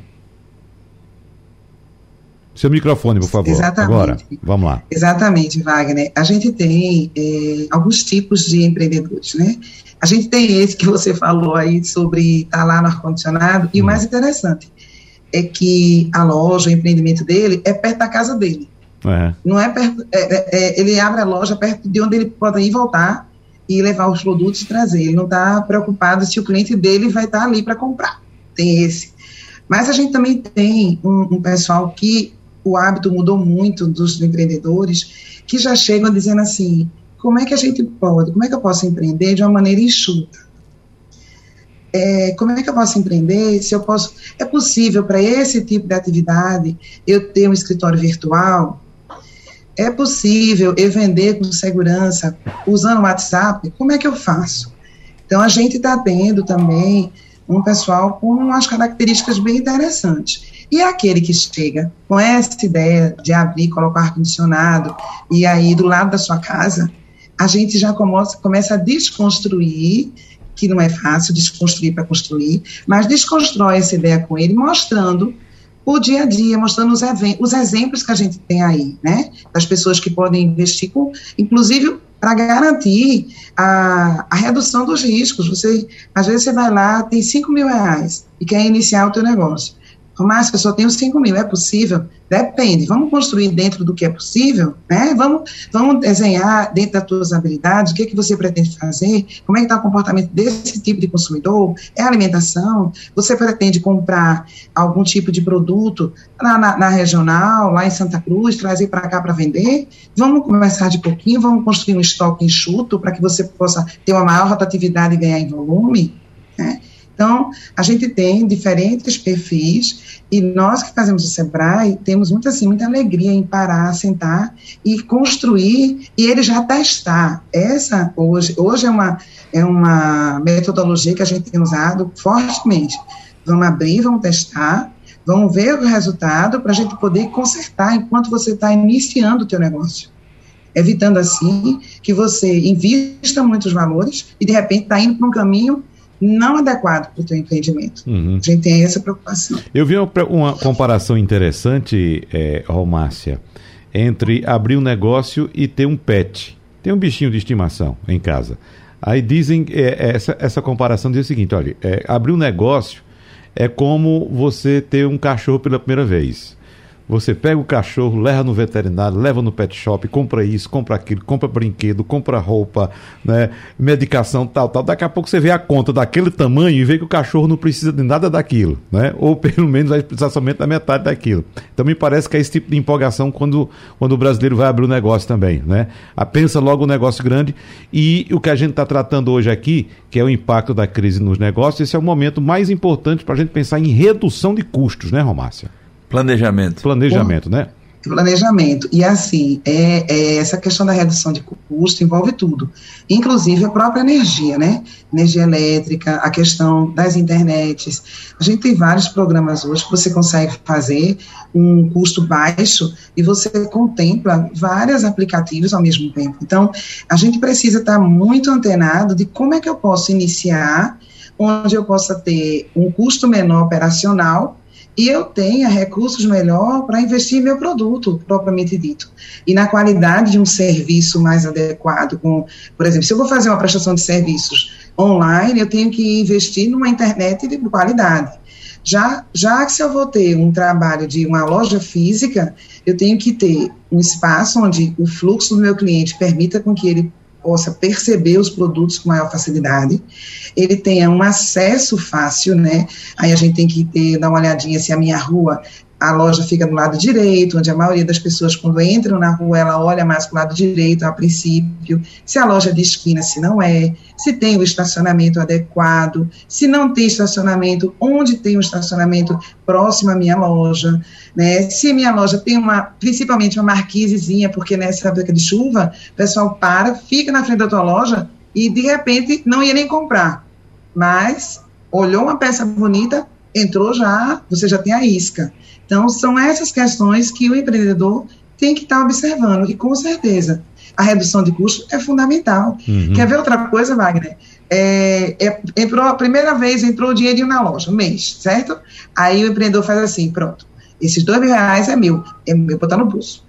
Seu microfone, por favor. Exatamente. Agora, vamos lá. Exatamente, Wagner. A gente tem é, alguns tipos de empreendedores, né? A gente tem esse que você falou aí sobre estar tá lá no ar-condicionado, e hum. o mais interessante é que a loja, o empreendimento dele é perto da casa dele. É. Não é perto, é, é, é, ele abre a loja perto de onde ele pode ir voltar e levar os produtos e trazer. Ele não está preocupado se o cliente dele vai estar tá ali para comprar. Tem esse. Mas a gente também tem um, um pessoal que o hábito mudou muito dos empreendedores, que já chegam dizendo assim: como é que a gente pode, como é que eu posso empreender de uma maneira enxuta? É, como é que eu posso empreender? Se eu posso, é possível para esse tipo de atividade eu ter um escritório virtual? É possível eu vender com segurança usando o WhatsApp? Como é que eu faço? Então a gente está tendo também um pessoal com umas características bem interessantes. E aquele que chega com essa ideia de abrir, colocar ar-condicionado, e aí do lado da sua casa, a gente já começa, começa a desconstruir, que não é fácil desconstruir para construir, mas desconstrói essa ideia com ele, mostrando o dia a dia, mostrando os, os exemplos que a gente tem aí, né? Das pessoas que podem investir, com, inclusive para garantir a, a, redução dos riscos. Você, às vezes você vai lá, tem 5 mil reais e quer iniciar o teu negócio. Márcio, eu só tenho 5 mil, é possível? Depende, vamos construir dentro do que é possível, né? Vamos, vamos desenhar dentro das tuas habilidades, o que, é que você pretende fazer, como é que está o comportamento desse tipo de consumidor, é alimentação, você pretende comprar algum tipo de produto lá na, na regional, lá em Santa Cruz, trazer para cá para vender, vamos começar de pouquinho, vamos construir um estoque enxuto para que você possa ter uma maior rotatividade e ganhar em volume, né? Então, a gente tem diferentes perfis e nós que fazemos o Sebrae temos muito, assim, muita alegria em parar, sentar e construir e ele já testar. Essa, hoje, hoje é uma, é uma metodologia que a gente tem usado fortemente. Vamos abrir, vamos testar, vamos ver o resultado para a gente poder consertar enquanto você está iniciando o teu negócio evitando assim que você invista muitos valores e de repente está indo para um caminho não adequado para o teu empreendimento. Uhum. A gente tem essa preocupação. Eu vi uma, uma comparação interessante, é, Romácia, entre abrir um negócio e ter um pet. Tem um bichinho de estimação em casa. Aí dizem, é, essa, essa comparação diz o seguinte, olha, é, abrir um negócio é como você ter um cachorro pela primeira vez. Você pega o cachorro, leva no veterinário, leva no pet shop, compra isso, compra aquilo, compra brinquedo, compra roupa, né, medicação, tal, tal. Daqui a pouco você vê a conta daquele tamanho e vê que o cachorro não precisa de nada daquilo, né? Ou pelo menos vai precisar somente da metade daquilo. Então me parece que é esse tipo de empolgação quando, quando o brasileiro vai abrir o um negócio também, né? A pensa logo um negócio grande e o que a gente está tratando hoje aqui, que é o impacto da crise nos negócios, esse é o momento mais importante para a gente pensar em redução de custos, né, Romácia? Planejamento. Planejamento, né? Planejamento. E assim, é, é, essa questão da redução de custo envolve tudo, inclusive a própria energia, né? Energia elétrica, a questão das internets. A gente tem vários programas hoje que você consegue fazer um custo baixo e você contempla vários aplicativos ao mesmo tempo. Então, a gente precisa estar muito antenado de como é que eu posso iniciar, onde eu possa ter um custo menor operacional e eu tenha recursos melhor para investir em meu produto, propriamente dito. E na qualidade de um serviço mais adequado. Com, por exemplo, se eu vou fazer uma prestação de serviços online, eu tenho que investir numa internet de qualidade. Já, já que se eu vou ter um trabalho de uma loja física, eu tenho que ter um espaço onde o fluxo do meu cliente permita com que ele possa perceber os produtos com maior facilidade, ele tenha um acesso fácil, né? Aí a gente tem que ter, dar uma olhadinha se a minha rua a loja fica do lado direito, onde a maioria das pessoas, quando entram na rua, ela olha mais para o lado direito a princípio, se a loja é de esquina, se não é, se tem o estacionamento adequado, se não tem estacionamento, onde tem um estacionamento próximo à minha loja, né? Se minha loja tem uma, principalmente uma marquisezinha, porque nessa época de chuva, o pessoal para, fica na frente da tua loja e de repente não ia nem comprar, mas olhou uma peça bonita, entrou já, você já tem a isca. Então, são essas questões que o empreendedor tem que estar observando, e com certeza a redução de custo é fundamental. Uhum. Quer ver outra coisa, Wagner? É, é, entrou, a primeira vez entrou o dinheirinho na loja, um mês, certo? Aí o empreendedor faz assim, pronto, esses dois mil reais é meu, é meu botar no bolso.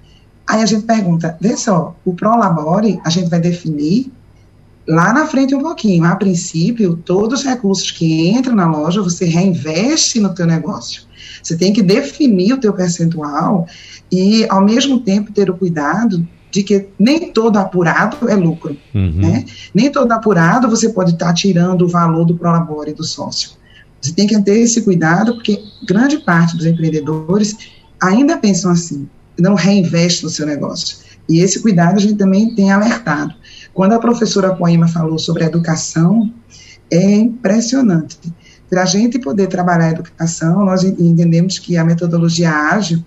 Aí a gente pergunta, vê só, o Prolabore a gente vai definir lá na frente um pouquinho. A princípio, todos os recursos que entram na loja, você reinveste no teu negócio. Você tem que definir o teu percentual e, ao mesmo tempo, ter o cuidado de que nem todo apurado é lucro. Uhum. Né? Nem todo apurado você pode estar tirando o valor do prolabore do sócio. Você tem que ter esse cuidado, porque grande parte dos empreendedores ainda pensam assim, não reinveste no seu negócio. E esse cuidado a gente também tem alertado. Quando a professora Poema falou sobre educação, é impressionante. Para a gente poder trabalhar a educação, nós entendemos que a metodologia ágil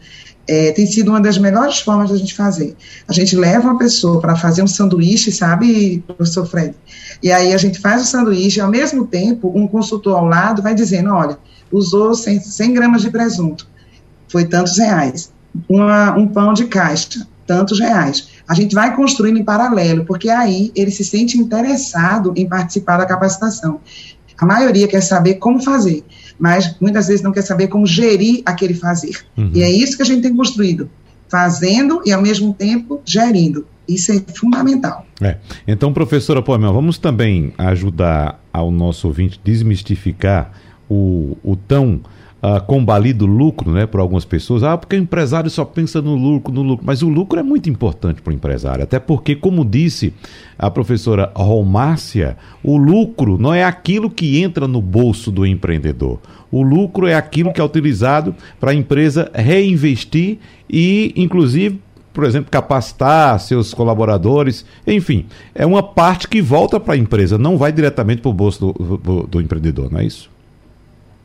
é, tem sido uma das melhores formas de a gente fazer. A gente leva uma pessoa para fazer um sanduíche, sabe, professor Fred? E aí a gente faz o sanduíche, e ao mesmo tempo, um consultor ao lado vai dizendo: olha, usou 100, 100 gramas de presunto, foi tantos reais. Uma, um pão de caixa, tantos reais. A gente vai construindo em paralelo, porque aí ele se sente interessado em participar da capacitação. A maioria quer saber como fazer, mas muitas vezes não quer saber como gerir aquele fazer. Uhum. E é isso que a gente tem construído, fazendo e ao mesmo tempo gerindo. Isso é fundamental. É. Então, professora Poemel, vamos também ajudar ao nosso ouvinte desmistificar o, o tão uh, combalido lucro, né, por algumas pessoas. Ah, porque o empresário só pensa no lucro, no lucro. Mas o lucro é muito importante para o empresário, até porque, como disse a professora Romárcia, o lucro não é aquilo que entra no bolso do empreendedor. O lucro é aquilo que é utilizado para a empresa reinvestir e, inclusive, por exemplo, capacitar seus colaboradores, enfim, é uma parte que volta para a empresa, não vai diretamente para o bolso do, do, do, empreendedor, não é isso?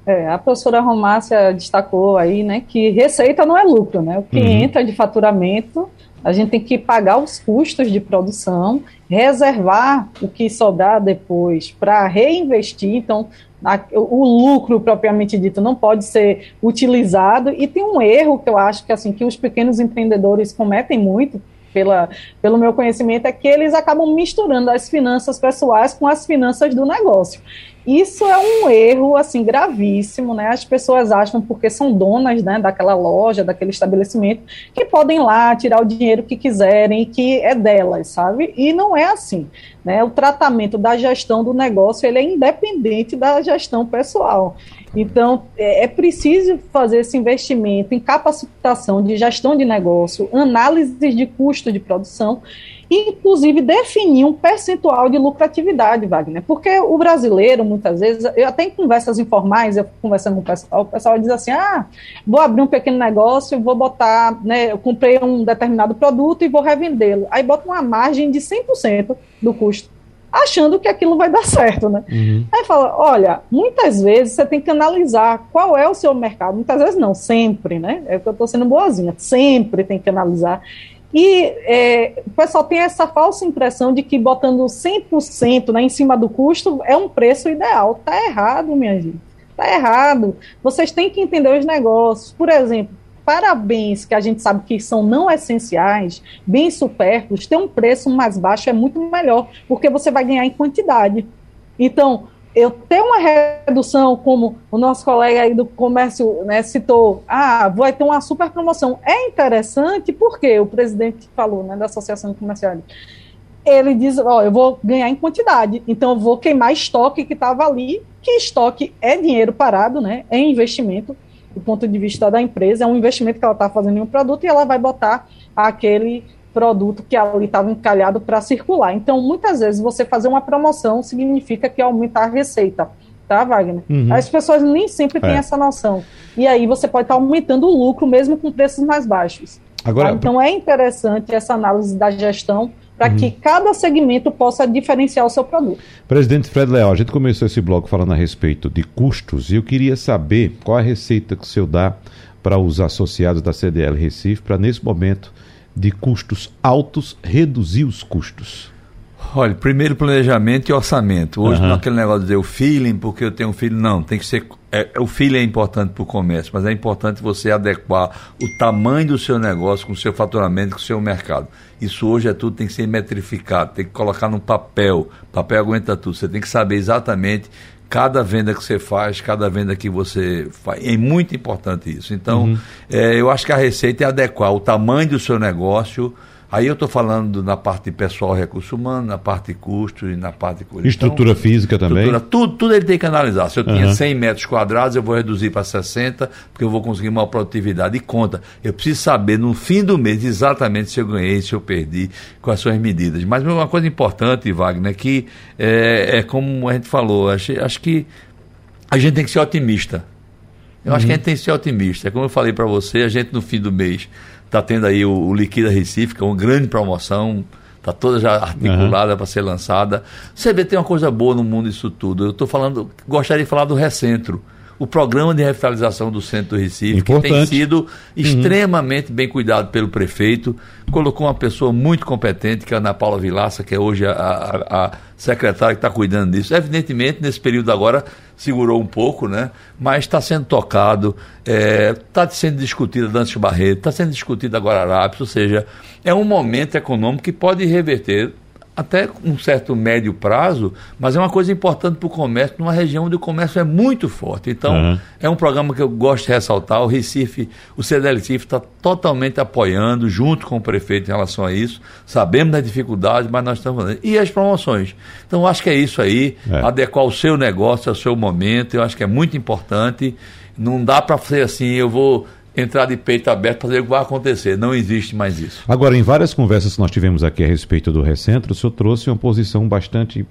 É, a professora Romácia destacou aí, né, que receita não é lucro, né? O que uhum. entra de faturamento, a gente tem que pagar os custos de produção, reservar o que sobrar depois para reinvestir. Então, a, o lucro propriamente dito não pode ser utilizado. E tem um erro que eu acho que assim que os pequenos empreendedores cometem muito, pela, pelo meu conhecimento, é que eles acabam misturando as finanças pessoais com as finanças do negócio. Isso é um erro assim gravíssimo, né? As pessoas acham porque são donas, né, daquela loja, daquele estabelecimento, que podem lá tirar o dinheiro que quiserem que é delas, sabe? E não é assim, né? O tratamento da gestão do negócio ele é independente da gestão pessoal. Então, é, é preciso fazer esse investimento em capacitação de gestão de negócio, análise de custo de produção inclusive definir um percentual de lucratividade, Wagner, porque o brasileiro, muitas vezes, eu até em conversas informais, eu conversando com o pessoal, o pessoal diz assim, ah, vou abrir um pequeno negócio, vou botar, né, eu comprei um determinado produto e vou revendê-lo, aí bota uma margem de 100% do custo, achando que aquilo vai dar certo, né? Uhum. Aí fala, olha, muitas vezes você tem que analisar qual é o seu mercado, muitas vezes não, sempre, né? É que eu estou sendo boazinha, sempre tem que analisar e é, o pessoal tem essa falsa impressão de que botando 100% né, em cima do custo é um preço ideal. Está errado, minha gente. Está errado. Vocês têm que entender os negócios. Por exemplo, parabéns, que a gente sabe que são não essenciais, bem supérfluos, ter um preço mais baixo é muito melhor, porque você vai ganhar em quantidade. Então, eu ter uma redução, como o nosso colega aí do comércio né, citou, ah, vai ter uma super promoção. É interessante porque o presidente falou, né, da Associação de ele diz, ó, eu vou ganhar em quantidade, então eu vou queimar estoque que estava ali, que estoque é dinheiro parado, né, é investimento, do ponto de vista da empresa, é um investimento que ela está fazendo em um produto e ela vai botar aquele produto que ali estava encalhado para circular. Então, muitas vezes, você fazer uma promoção significa que aumentar a receita. Tá, Wagner? Uhum. As pessoas nem sempre têm é. essa noção. E aí você pode estar tá aumentando o lucro mesmo com preços mais baixos. Agora, tá? Então é interessante essa análise da gestão para uhum. que cada segmento possa diferenciar o seu produto. Presidente Fred Leal, a gente começou esse bloco falando a respeito de custos e eu queria saber qual a receita que o senhor dá para os associados da CDL Recife para, nesse momento, de custos altos, reduzir os custos? Olha, primeiro planejamento e orçamento. Hoje uhum. não é aquele negócio de dizer o feeling, porque eu tenho um filho. Não, tem que ser. É, o feeling é importante para o comércio, mas é importante você adequar o tamanho do seu negócio com o seu faturamento, com o seu mercado. Isso hoje é tudo, tem que ser metrificado, tem que colocar no papel. Papel aguenta tudo. Você tem que saber exatamente cada venda que você faz, cada venda que você faz. É muito importante isso. Então, uhum. é, eu acho que a receita é adequar o tamanho do seu negócio Aí eu estou falando na parte pessoal recurso humano, na parte de custos e na parte Estrutura então, física também? Estrutura, tudo, tudo ele tem que analisar. Se eu tinha 100 metros quadrados, eu vou reduzir para 60, porque eu vou conseguir uma produtividade. E conta, eu preciso saber no fim do mês exatamente se eu ganhei, se eu perdi, são as medidas. Mas uma coisa importante, Wagner, é que é, é como a gente falou, acho, acho que a gente tem que ser otimista. Eu uhum. acho que a uhum. gente tem que ser otimista. Como eu falei para você, a gente no fim do mês Está tendo aí o, o Liquida Recife, que é uma grande promoção. Está toda já articulada uhum. para ser lançada. Você vê, tem uma coisa boa no mundo disso tudo. Eu estou falando, gostaria de falar do Recentro o programa de revitalização do centro do Recife, Importante. que tem sido uhum. extremamente bem cuidado pelo prefeito. Colocou uma pessoa muito competente, que é a Ana Paula Vilaça, que é hoje a, a, a secretária que está cuidando disso. Evidentemente, nesse período agora, segurou um pouco, né? mas está sendo tocado, está é, sendo discutida Dante Barreto, está sendo discutida agora Guararapes, ou seja, é um momento econômico que pode reverter até um certo médio prazo, mas é uma coisa importante para o comércio, numa região onde o comércio é muito forte. Então, uhum. é um programa que eu gosto de ressaltar. O Recife, o CDL Recife está totalmente apoiando, junto com o prefeito, em relação a isso. Sabemos das dificuldades, mas nós estamos fazendo. E as promoções. Então, eu acho que é isso aí, é. adequar o seu negócio ao seu momento, eu acho que é muito importante. Não dá para ser assim, eu vou entrar de peito aberto para ver o que vai acontecer. Não existe mais isso. Agora, em várias conversas que nós tivemos aqui a respeito do Recentro, o senhor trouxe uma posição bastante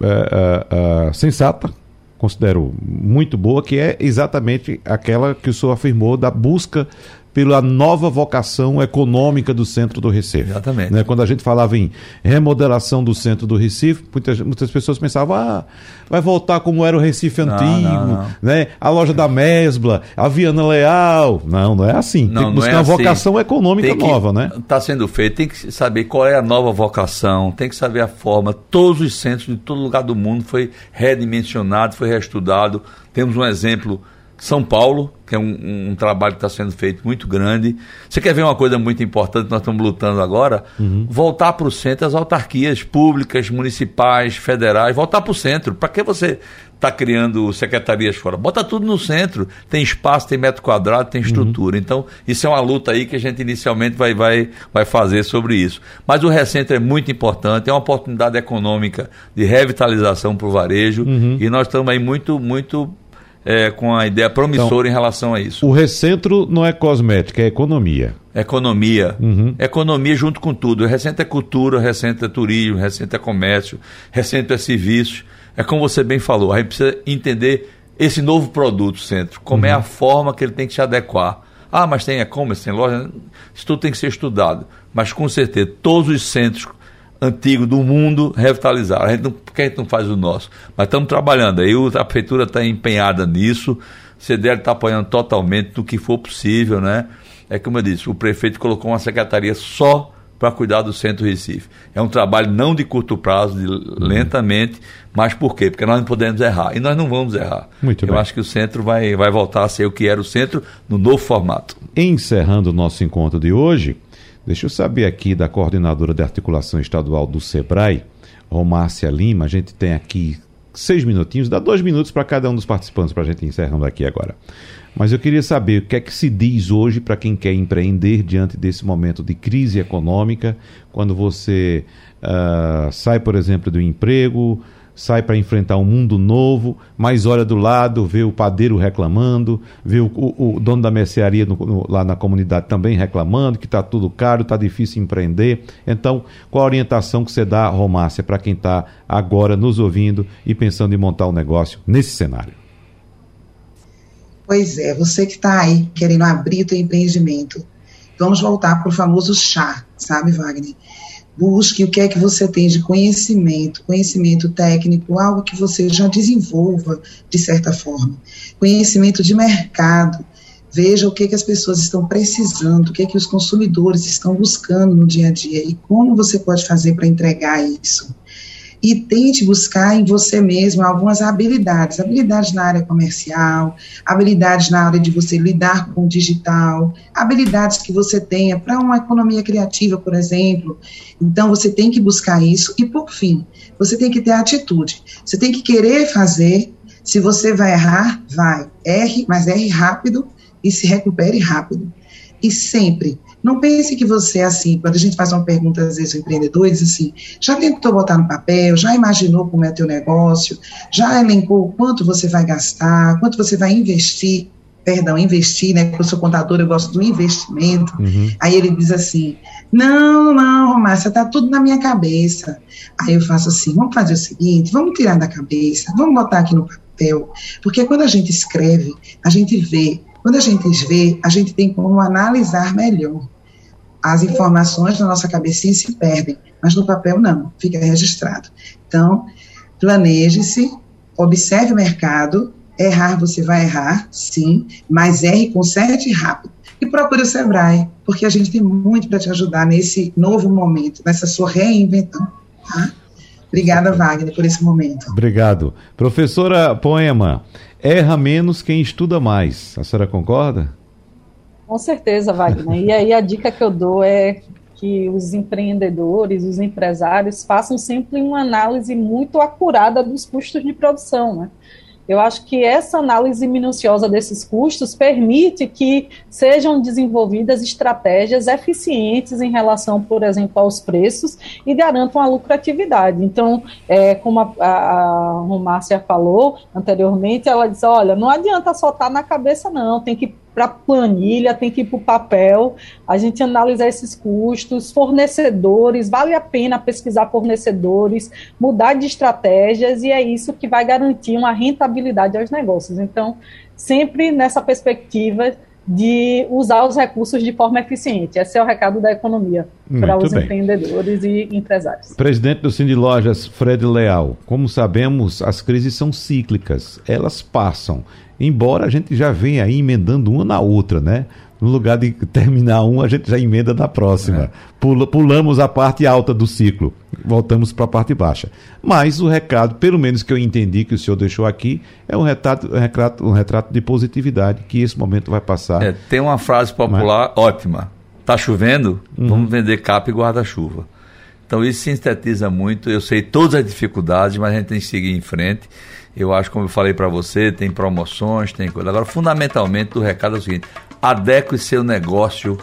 é, é, sensata, considero muito boa, que é exatamente aquela que o senhor afirmou da busca pela nova vocação econômica do centro do Recife. Exatamente. Né? Quando a gente falava em remodelação do centro do Recife, muitas, muitas pessoas pensavam, ah, vai voltar como era o Recife antigo, não, não, né? a loja da Mesbla, a Viana Leal. Não, não é assim. Tem que buscar é uma assim. vocação econômica nova, né? Está sendo feito, tem que saber qual é a nova vocação, tem que saber a forma. Todos os centros de todo lugar do mundo foi redimensionado, foi reestudado. Temos um exemplo são Paulo, que é um, um trabalho que está sendo feito muito grande. Você quer ver uma coisa muito importante, nós estamos lutando agora? Uhum. Voltar para o centro as autarquias públicas, municipais, federais, voltar para o centro. Para que você está criando secretarias fora? Bota tudo no centro. Tem espaço, tem metro quadrado, tem estrutura. Uhum. Então, isso é uma luta aí que a gente inicialmente vai, vai, vai fazer sobre isso. Mas o recentro é muito importante, é uma oportunidade econômica de revitalização para o varejo. Uhum. E nós estamos aí muito, muito é, com a ideia promissora então, em relação a isso. O recentro não é cosmética, é economia. Economia. Uhum. Economia junto com tudo. O recentro é cultura, o recentro é turismo, o recentro é comércio, o recentro é serviços. É como você bem falou, a gente precisa entender esse novo produto, centro, como uhum. é a forma que ele tem que se adequar. Ah, mas tem e-commerce, tem loja. Isso tudo tem que ser estudado. Mas com certeza, todos os centros antigo do mundo revitalizar. A gente não, por que a gente não faz o nosso? Mas estamos trabalhando aí, a prefeitura está empenhada nisso, o CDL está apoiando totalmente no que for possível, né? É como eu disse, o prefeito colocou uma secretaria só para cuidar do Centro Recife. É um trabalho não de curto prazo, de, lentamente, mas por quê? Porque nós não podemos errar. E nós não vamos errar. Muito Eu bem. acho que o centro vai, vai voltar a ser o que era o centro no novo formato. Encerrando o nosso encontro de hoje, Deixa eu saber aqui da coordenadora de articulação estadual do SEBRAE, Romárcia Lima. A gente tem aqui seis minutinhos, dá dois minutos para cada um dos participantes para a gente encerrando aqui agora. Mas eu queria saber o que é que se diz hoje para quem quer empreender diante desse momento de crise econômica, quando você uh, sai, por exemplo, do emprego, sai para enfrentar um mundo novo, mas olha do lado, vê o padeiro reclamando, vê o, o, o dono da mercearia no, no, lá na comunidade também reclamando que está tudo caro, está difícil empreender. Então, qual a orientação que você dá, Romácia, para quem está agora nos ouvindo e pensando em montar um negócio nesse cenário? Pois é, você que está aí querendo abrir o empreendimento, vamos voltar para o famoso chá, sabe, Wagner? Busque o que é que você tem de conhecimento, conhecimento técnico, algo que você já desenvolva de certa forma. Conhecimento de mercado. Veja o que, é que as pessoas estão precisando, o que, é que os consumidores estão buscando no dia a dia e como você pode fazer para entregar isso e tente buscar em você mesmo algumas habilidades, habilidades na área comercial, habilidades na área de você lidar com o digital, habilidades que você tenha para uma economia criativa, por exemplo. Então você tem que buscar isso e por fim, você tem que ter atitude. Você tem que querer fazer. Se você vai errar, vai. Erre, mas erre rápido e se recupere rápido. E sempre não pense que você, assim, quando a gente faz uma pergunta, às vezes, empreendedores, assim, já tentou botar no papel, já imaginou como é teu negócio, já elencou quanto você vai gastar, quanto você vai investir, perdão, investir, né, porque eu sou contador, eu gosto do investimento, uhum. aí ele diz assim, não, não, Márcia, tá tudo na minha cabeça. Aí eu faço assim, vamos fazer o seguinte, vamos tirar da cabeça, vamos botar aqui no papel, porque quando a gente escreve, a gente vê quando a gente vê, a gente tem como analisar melhor. As informações na nossa cabecinha se perdem, mas no papel não, fica registrado. Então, planeje-se, observe o mercado, errar você vai errar, sim, mas erre, conserte rápido. E procure o Sebrae, porque a gente tem muito para te ajudar nesse novo momento, nessa sua reinvenção. Tá? Obrigada, Wagner, por esse momento. Obrigado. Professora Poema, erra menos quem estuda mais. A senhora concorda? Com certeza, Wagner. E aí a dica que eu dou é que os empreendedores, os empresários façam sempre uma análise muito acurada dos custos de produção, né? Eu acho que essa análise minuciosa desses custos permite que sejam desenvolvidas estratégias eficientes em relação, por exemplo, aos preços e garantam a lucratividade. Então, é, como a, a, a Romácia falou anteriormente, ela diz: olha, não adianta só estar tá na cabeça, não, tem que para planilha, tem que ir para o papel, a gente analisar esses custos, fornecedores, vale a pena pesquisar fornecedores, mudar de estratégias, e é isso que vai garantir uma rentabilidade aos negócios. Então, sempre nessa perspectiva de usar os recursos de forma eficiente. Esse é o recado da economia para os bem. empreendedores e empresários. Presidente do Cindy Lojas, Fred Leal, como sabemos, as crises são cíclicas, elas passam embora a gente já venha aí emendando uma na outra, né? No lugar de terminar um, a gente já emenda na próxima. É. Pula, pulamos a parte alta do ciclo, voltamos para a parte baixa. Mas o recado, pelo menos que eu entendi que o senhor deixou aqui, é um retrato, um retrato, um retrato de positividade, que esse momento vai passar. É, tem uma frase popular Mas... ótima. Tá chovendo? Uhum. Vamos vender capa e guarda-chuva. Então isso sintetiza muito. Eu sei todas as dificuldades, mas a gente tem que seguir em frente. Eu acho, como eu falei para você, tem promoções, tem coisa. Agora, fundamentalmente, o recado é o seguinte: adeque seu negócio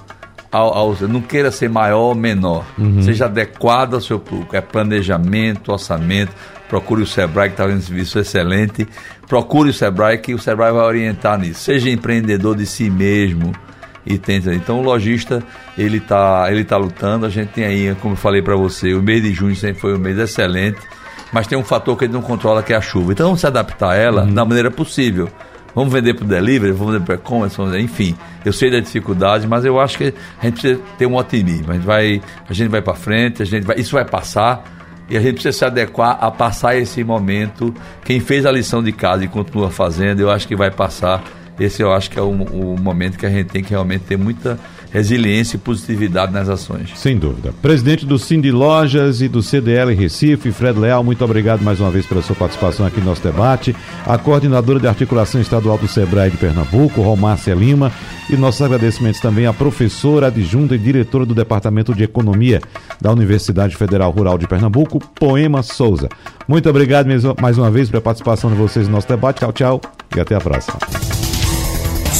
ao, ao, não queira ser maior ou menor. Uhum. Seja adequado ao seu público. É planejamento, orçamento. Procure o Sebrae, que está fazendo um serviço excelente. Procure o Sebrae, que o Sebrae vai orientar nisso. Seja empreendedor de si mesmo e tenta. Então o lojista ele está ele tá lutando. A gente tem aí, como eu falei para você, o mês de junho sempre foi um mês excelente, mas tem um fator que ele não controla que é a chuva. Então vamos se adaptar a ela uhum. da maneira possível. Vamos vender para o delivery, vamos vender para e-commerce, enfim. Eu sei da dificuldade, mas eu acho que a gente precisa ter um otimismo. A gente vai, a gente vai para frente, a gente vai, isso vai passar e a gente precisa se adequar a passar esse momento. Quem fez a lição de casa e continua fazendo, eu acho que vai passar esse eu acho que é o, o momento que a gente tem que realmente ter muita resiliência e positividade nas ações. Sem dúvida. Presidente do Cindy Lojas e do CDL Recife, Fred Leal, muito obrigado mais uma vez pela sua participação aqui no nosso debate. A coordenadora de articulação estadual do SEBRAE de Pernambuco, Romárcia Lima, e nossos agradecimentos também à professora adjunta e diretora do Departamento de Economia da Universidade Federal Rural de Pernambuco, Poema Souza. Muito obrigado mais uma vez pela participação de vocês no nosso debate. Tchau, tchau e até a próxima.